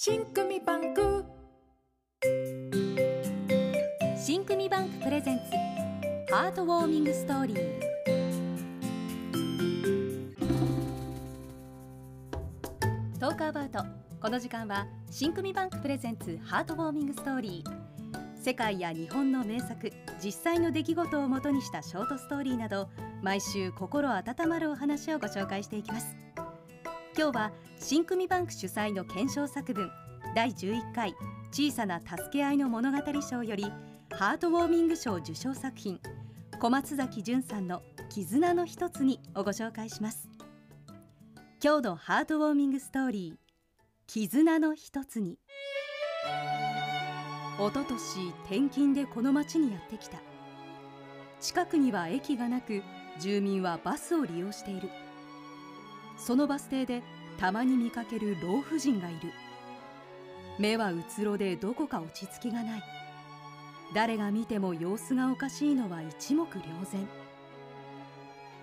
信組バンク。信組バンク presents heartwarming story。Talk about。この時間は信組バンク presents heartwarming story。世界や日本の名作実際の出来事をもとにしたショートストーリーなど毎週心温まるお話をご紹介していきます。今日は新組バンク主催の検証作文第11回小さな助け合いの物語賞よりハートウォーミング賞受賞作品小松崎淳さんの絆の一つにをご紹介します。今日のハートウォーミングストーリー絆の一つに。おととし転勤でこの町にやってきた。近くには駅がなく住民はバスを利用している。そのバス停でたまに見かける老婦人がいる目はうつろでどこか落ち着きがない誰が見ても様子がおかしいのは一目瞭然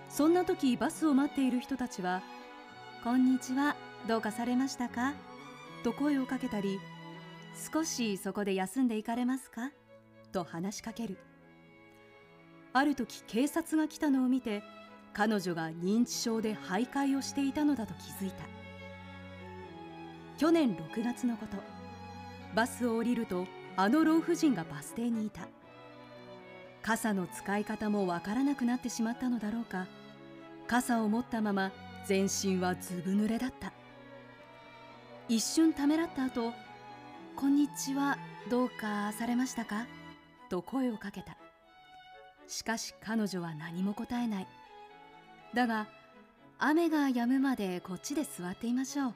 そんな時バスを待っている人たちは「こんにちはどうかされましたか?」と声をかけたり「少しそこで休んでいかれますか?」と話しかけるある時警察が来たのを見て彼女が認知症で徘徊をしていたのだと気づいた。去年6月のこと。バスを降りるとあの老婦人がバス停にいた。傘の使い方もわからなくなってしまったのだろうか。傘を持ったまま全身はずぶ濡れだった。一瞬ためらった後「こんにちはどうかされましたか?」と声をかけた。しかし彼女は何も答えない。だが雨が止むまでこっちで座っていましょう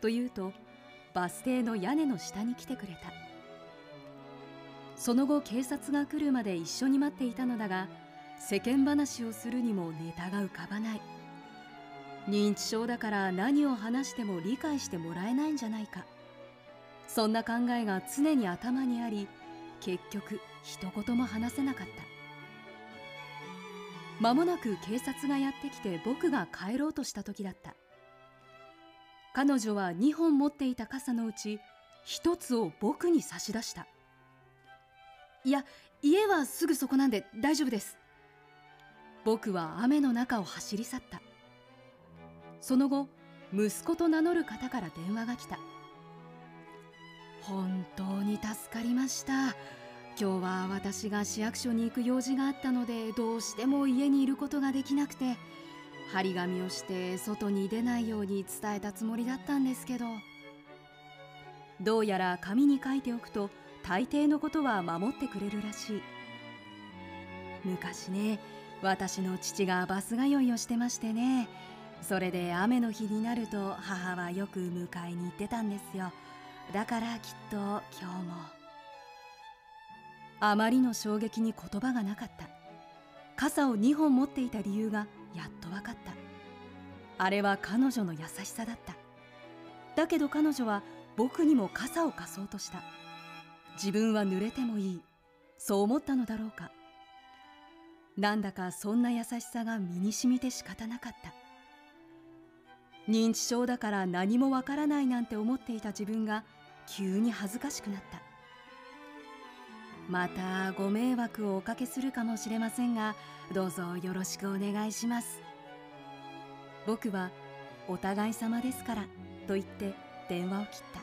と言うとバス停の屋根の下に来てくれた。その後警察が来るまで一緒に待っていたのだが世間話をするにもネタが浮かばない。認知症だから何を話しても理解してもらえないんじゃないか。そんな考えが常に頭にあり結局一言も話せなかった。間もなく警察がやってきて僕が帰ろうとした時だった。彼女は2本持っていた傘のうち1つを僕に差し出した。いや家はすぐそこなんで大丈夫です。僕は雨の中を走り去った。その後息子と名乗る方から電話が来た。本当に助かりました。今日は私が市役所に行く用事があったのでどうしても家にいることができなくて張り紙をして外に出ないように伝えたつもりだったんですけどどうやら紙に書いておくと大抵のことは守ってくれるらしい。昔ね私の父がバス通いをしてましてねそれで雨の日になると母はよく迎えに行ってたんですよ。だからきっと今日も。あまりの衝撃に言葉がなかった。傘を2本持っていた理由がやっと分かった。あれは彼女の優しさだった。だけど彼女は僕にも傘を貸そうとした。自分は濡れてもいい。そう思ったのだろうか。なんだかそんな優しさが身に染みて仕方なかった。認知症だから何もわからないなんて思っていた自分が急に恥ずかしくなった。またご迷惑をおかけするかもしれませんがどうぞよろしくお願いします。僕はお互い様ですからと言って電話を切った。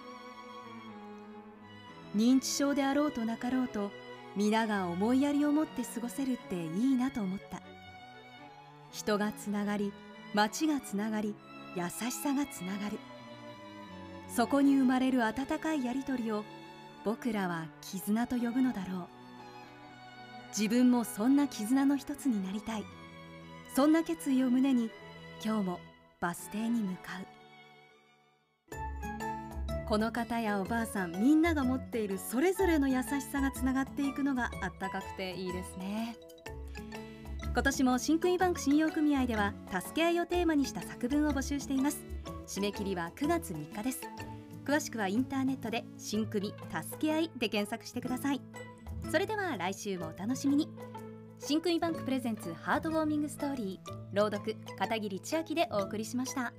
認知症であろうとなかろうと皆が思いやりを持って過ごせるっていいなと思った。人がつながり町がつながり優しさがつながる。そこに生まれる温かいやりとりを僕らは絆と呼ぶのだろう。自分もそんな絆の一つになりたい。そんな決意を胸に今日もバス停に向かう。この方やおばあさんみんなが持っているそれぞれの優しさがつながっていくのがあったかくていいですね。今年も新組バンク信用組合では助け合いをテーマにした作文を募集しています。締め切りは9月3日です。詳しくはインターネットで新組助け合いで検索してくださいそれでは来週もお楽しみに新組バンクプレゼンツハートウォーミングストーリー朗読片桐千秋でお送りしました。